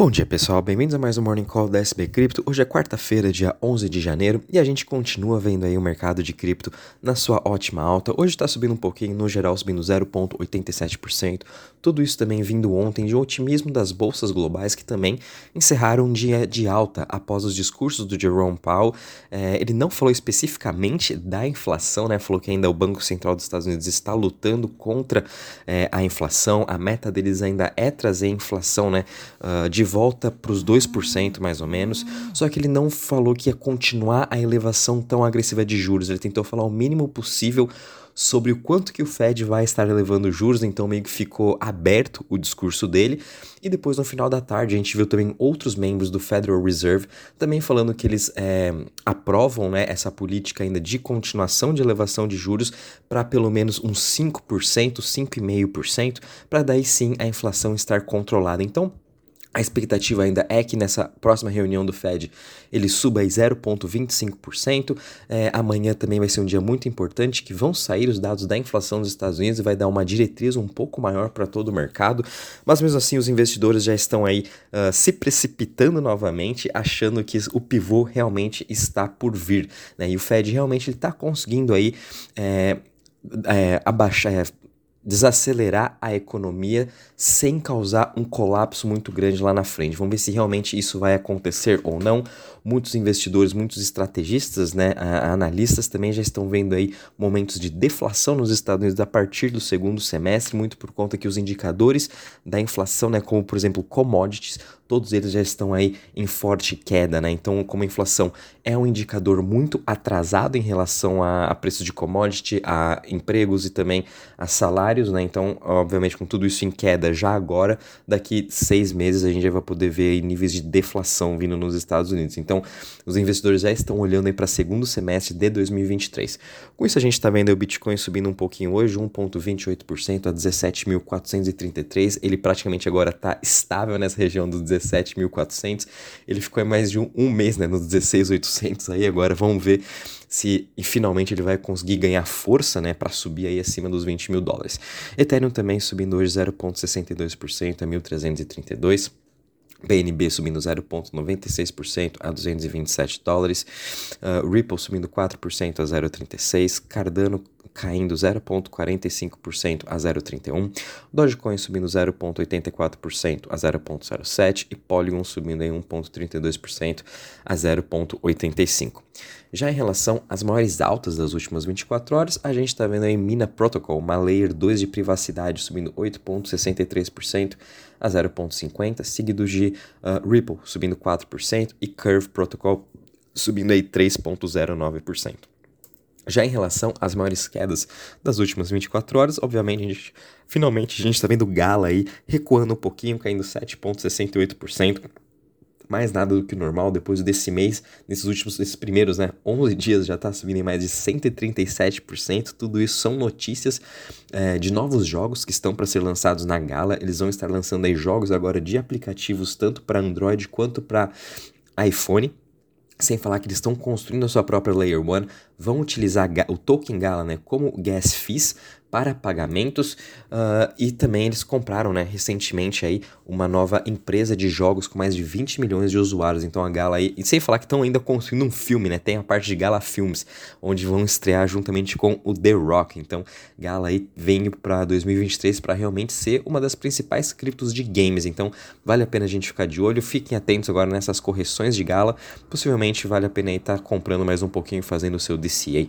Bom dia pessoal, bem-vindos a mais um Morning Call da SB Cripto. Hoje é quarta-feira, dia 11 de janeiro, e a gente continua vendo aí o mercado de cripto na sua ótima alta. Hoje está subindo um pouquinho, no geral subindo 0,87%. Tudo isso também vindo ontem de otimismo das bolsas globais que também encerraram um dia de alta após os discursos do Jerome Powell. É, ele não falou especificamente da inflação, né? Falou que ainda o Banco Central dos Estados Unidos está lutando contra é, a inflação. A meta deles ainda é trazer inflação, né? Uh, de volta para os 2% mais ou menos, só que ele não falou que ia continuar a elevação tão agressiva de juros, ele tentou falar o mínimo possível sobre o quanto que o Fed vai estar elevando juros, então meio que ficou aberto o discurso dele. E depois, no final da tarde, a gente viu também outros membros do Federal Reserve também falando que eles é, aprovam né, essa política ainda de continuação de elevação de juros para pelo menos uns 5%, 5,5%, para daí sim a inflação estar controlada. Então, a expectativa ainda é que nessa próxima reunião do Fed ele suba aí 0,25%. É, amanhã também vai ser um dia muito importante que vão sair os dados da inflação dos Estados Unidos e vai dar uma diretriz um pouco maior para todo o mercado. Mas mesmo assim, os investidores já estão aí uh, se precipitando novamente, achando que o pivô realmente está por vir. Né? E o Fed realmente está conseguindo aí. É, é, abaixar, é, desacelerar a economia sem causar um colapso muito grande lá na frente. Vamos ver se realmente isso vai acontecer ou não. Muitos investidores, muitos estrategistas, né, analistas também já estão vendo aí momentos de deflação nos Estados Unidos a partir do segundo semestre, muito por conta que os indicadores da inflação, né, como por exemplo commodities, todos eles já estão aí em forte queda, né? Então, como a inflação é um indicador muito atrasado em relação a, a preço de commodity, a empregos e também a salários, né? Então, obviamente, com tudo isso em queda já agora, daqui seis meses a gente já vai poder ver níveis de deflação vindo nos Estados Unidos. Então, os investidores já estão olhando aí para segundo semestre de 2023. Com isso, a gente está vendo o Bitcoin subindo um pouquinho hoje, 1,28% a 17.433. Ele praticamente agora está estável nessa região dos 17.400. Ele ficou mais de um, um mês, né, nos 16.800 aí. Agora vamos ver se e finalmente ele vai conseguir ganhar força, né, para subir aí acima dos 20 mil dólares. Ethereum também subindo hoje 0,62% a 1.332. BNB subindo 0,96% a 227 dólares, uh, Ripple subindo 4% a 0,36, Cardano caindo 0,45% a 0,31%, Dogecoin subindo 0,84% a 0,07% e Polygon subindo em 1,32% a 0,85%. Já em relação às maiores altas das últimas 24 horas, a gente está vendo aí Mina Protocol, uma Layer 2 de privacidade, subindo 8,63% a 0,50%, seguido de uh, Ripple subindo 4% e Curve Protocol subindo aí 3,09%. Já em relação às maiores quedas das últimas 24 horas, obviamente, a gente, finalmente a gente está vendo Gala aí recuando um pouquinho, caindo 7,68%. Mais nada do que normal, depois desse mês, nesses últimos, nesses primeiros, né, 11 dias já está subindo em mais de 137%. Tudo isso são notícias é, de novos jogos que estão para ser lançados na Gala. Eles vão estar lançando aí jogos agora de aplicativos tanto para Android quanto para iPhone. Sem falar que eles estão construindo a sua própria Layer 1, vão utilizar o token Gala né, como gas fees para pagamentos uh, e também eles compraram né, recentemente aí uma nova empresa de jogos com mais de 20 milhões de usuários. Então a Gala aí, e sem falar que estão ainda construindo um filme, né? Tem a parte de Gala Films, onde vão estrear juntamente com o The Rock. Então Gala aí vem para 2023 para realmente ser uma das principais criptos de games. Então vale a pena a gente ficar de olho. Fiquem atentos agora nessas correções de Gala. Possivelmente vale a pena estar tá comprando mais um pouquinho fazendo o seu DCA.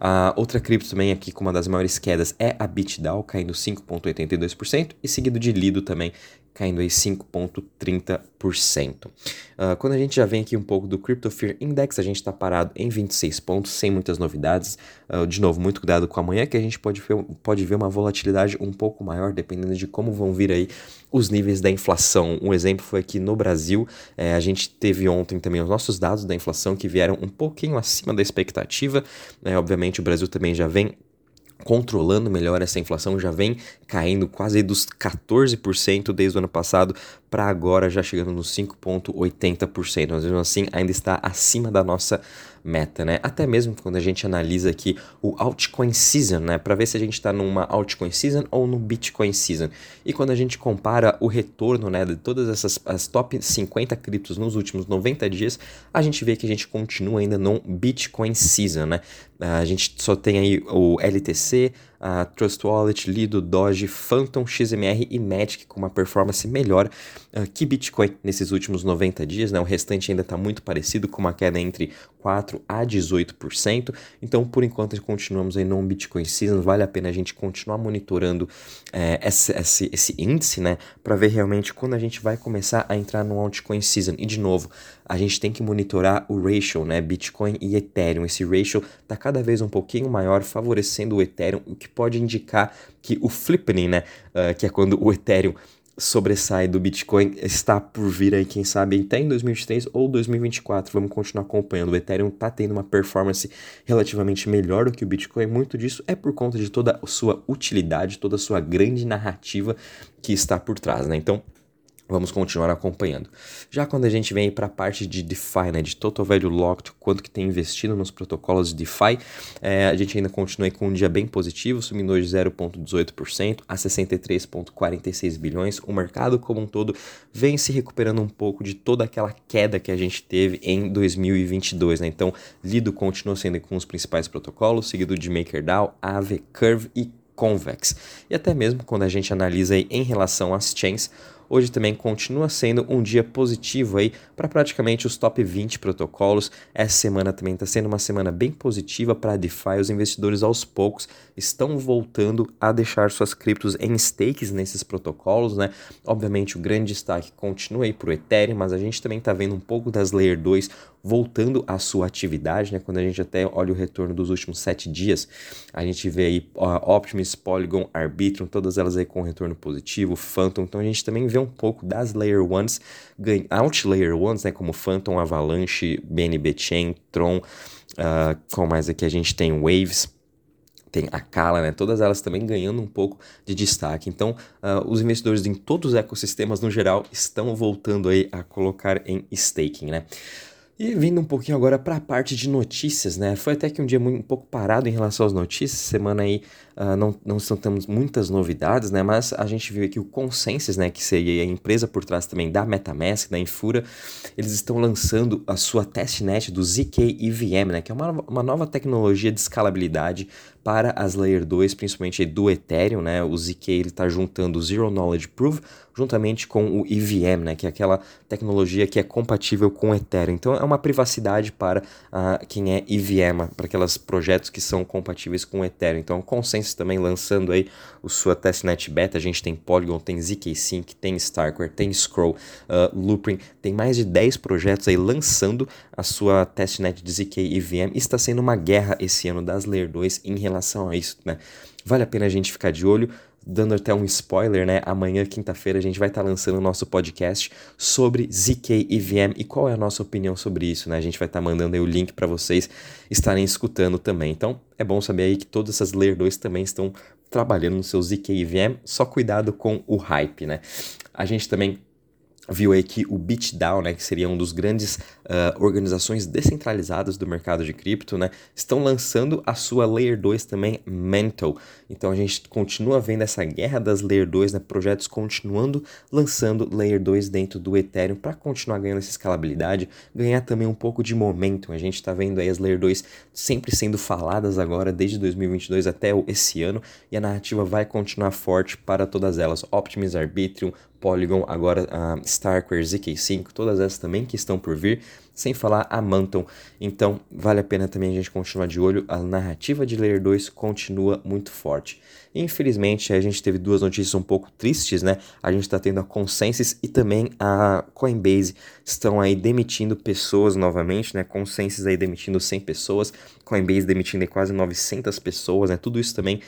A outra cripto também aqui com uma das maiores quedas é a BitDAO, caindo 5,82%, e seguido de Lido também, caindo aí 5,30%. Uh, ah, quando a gente já vem aqui um pouco do Crypto Fear Index, a gente está parado em 26 pontos, sem muitas novidades. Uh, de novo, muito cuidado com amanhã, que a gente pode ver, pode ver uma volatilidade um pouco maior, dependendo de como vão vir aí os níveis da inflação. Um exemplo foi aqui no Brasil, é, a gente teve ontem também os nossos dados da inflação que vieram um pouquinho acima da expectativa. Né? Obviamente, o Brasil também já vem controlando melhor essa inflação, já vem caindo quase dos 14% desde o ano passado para agora já chegando nos 5,80%. Mas mesmo assim ainda está acima da nossa meta, né? Até mesmo quando a gente analisa aqui o altcoin season, né, para ver se a gente está numa altcoin season ou no Bitcoin season. E quando a gente compara o retorno, né, de todas essas as top 50 criptos nos últimos 90 dias, a gente vê que a gente continua ainda no Bitcoin season, né? A gente só tem aí o LTC, a Trust Wallet, Lido, Doge, Phantom, XMR e Magic com uma performance melhor uh, que Bitcoin nesses últimos 90 dias. Né? O restante ainda está muito parecido, com uma queda entre 4% a 18%. Então, por enquanto, continuamos aí no Bitcoin Season. Vale a pena a gente continuar monitorando é, esse, esse, esse, índice, né? Para ver realmente quando a gente vai começar a entrar no Altcoin Season. E, de novo, a gente tem que monitorar o ratio, né? Bitcoin e Ethereum. Esse ratio está cada vez um pouquinho maior, favorecendo o Ethereum, o que pode indicar que o flipping, né? Uh, que é quando o Ethereum sobressai do Bitcoin está por vir aí, quem sabe, até em 2023 ou 2024. Vamos continuar acompanhando. O Ethereum está tendo uma performance relativamente melhor do que o Bitcoin. Muito disso é por conta de toda a sua utilidade, toda a sua grande narrativa que está por trás, né? Então, Vamos continuar acompanhando. Já quando a gente vem para a parte de DeFi, né, de Total Value Locked, quanto que tem investido nos protocolos de DeFi, é, a gente ainda continua com um dia bem positivo, subindo hoje 0,18% a 63,46 bilhões. O mercado como um todo vem se recuperando um pouco de toda aquela queda que a gente teve em 2022. Né? Então, Lido continua sendo com os principais protocolos, seguido de MakerDAO, Aave, Curve e Convex. E até mesmo quando a gente analisa em relação às chains, hoje também continua sendo um dia positivo aí para praticamente os top 20 protocolos. Essa semana também está sendo uma semana bem positiva para DeFi. Os investidores aos poucos estão voltando a deixar suas criptos em stakes nesses protocolos, né? Obviamente o grande destaque continua aí para o Ethereum, mas a gente também está vendo um pouco das Layer 2 voltando à sua atividade, né? Quando a gente até olha o retorno dos últimos sete dias, a gente vê aí uh, Optimus, Polygon, Arbitrum, todas elas aí com retorno positivo, Phantom, então a gente também vê um pouco das Layer 1s, out Layer 1s, né? Como Phantom, Avalanche, BNB Chain, Tron, uh, qual mais aqui a gente tem Waves, tem a Kala, né? Todas elas também ganhando um pouco de destaque. Então, uh, os investidores em todos os ecossistemas no geral estão voltando aí a colocar em staking, né? E vindo um pouquinho agora para a parte de notícias, né? Foi até que um dia muito, um pouco parado em relação às notícias. Semana aí uh, não, temos muitas novidades, né? Mas a gente viu aqui o Consensus, né? Que seria a empresa por trás também da MetaMask, da Infura. Eles estão lançando a sua testnet do ZK EVM, né? Que é uma, uma nova tecnologia de escalabilidade para as Layer 2, principalmente do Ethereum, né? O ZK está juntando o Zero Knowledge Proof juntamente com o EVM, né? Que é aquela tecnologia que é compatível com o Ethereum. Então é uma privacidade para uh, quem é EVM, para aqueles projetos que são compatíveis com o Ethereum. Então, o Também lançando aí o sua testnet beta. A gente tem Polygon, tem ZK-Sync, tem Starkware, tem Scroll, uh, Loopring, tem mais de 10 projetos aí lançando a sua testnet de ZK. E está sendo uma guerra esse ano das Layer 2 em relação a isso, né? Vale a pena a gente ficar de olho. Dando até um spoiler, né? Amanhã, quinta-feira, a gente vai estar tá lançando o nosso podcast sobre ZK EVM e qual é a nossa opinião sobre isso, né? A gente vai estar tá mandando aí o link para vocês estarem escutando também. Então, é bom saber aí que todas essas Layer 2 também estão trabalhando no seu ZK EVM, só cuidado com o hype, né? A gente também viu aí que o BitDAO, né, que seria um dos grandes uh, organizações descentralizadas do mercado de cripto, né, estão lançando a sua Layer 2 também, Mental. Então a gente continua vendo essa guerra das Layer 2, né, projetos continuando lançando Layer 2 dentro do Ethereum para continuar ganhando essa escalabilidade, ganhar também um pouco de momento. A gente está vendo aí as Layer 2 sempre sendo faladas agora desde 2022 até esse ano e a narrativa vai continuar forte para todas elas. Optimus Arbitrum, Polygon, agora a Starkware, ZK5, todas essas também que estão por vir, sem falar a Manton. Então, vale a pena também a gente continuar de olho, a narrativa de Layer 2 continua muito forte. Infelizmente, a gente teve duas notícias um pouco tristes, né? A gente está tendo a Consensus e também a Coinbase estão aí demitindo pessoas novamente, né? Consensus aí demitindo 100 pessoas, Coinbase demitindo quase 900 pessoas, né? Tudo isso também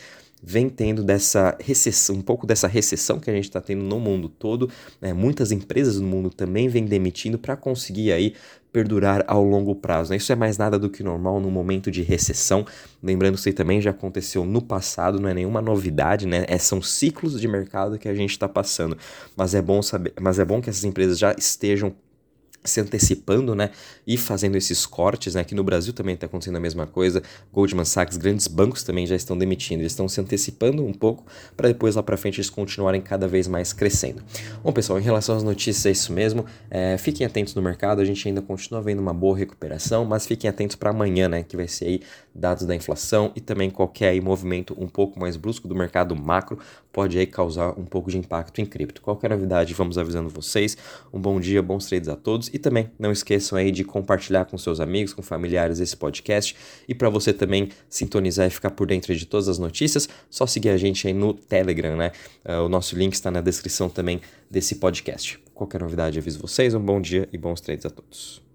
vem tendo dessa recessão, um pouco dessa recessão que a gente está tendo no mundo todo. Né? Muitas empresas no mundo também vêm demitindo para conseguir aí perdurar ao longo prazo. Né? Isso é mais nada do que normal no momento de recessão. Lembrando que isso também já aconteceu no passado, não é nenhuma novidade, né? É, são ciclos de mercado que a gente está passando. Mas é bom saber, mas é bom que essas empresas já estejam se antecipando, né, e fazendo esses cortes, né, aqui no Brasil também está acontecendo a mesma coisa, Goldman Sachs, grandes bancos também já estão demitindo, eles estão se antecipando um pouco para depois lá para frente eles continuarem cada vez mais crescendo. Bom pessoal, em relação às notícias é isso mesmo, é, fiquem atentos no mercado, a gente ainda continua vendo uma boa recuperação, mas fiquem atentos para amanhã, né, que vai ser aí dados da inflação e também qualquer aí movimento um pouco mais brusco do mercado macro pode aí causar um pouco de impacto em cripto. Qualquer novidade, vamos avisando vocês. Um bom dia, bons trades a todos e também não esqueçam aí de compartilhar com seus amigos, com familiares esse podcast e para você também sintonizar e ficar por dentro de todas as notícias, só seguir a gente aí no Telegram, né? Uh, o nosso link está na descrição também desse podcast. Qualquer novidade, aviso vocês. Um bom dia e bons trades a todos.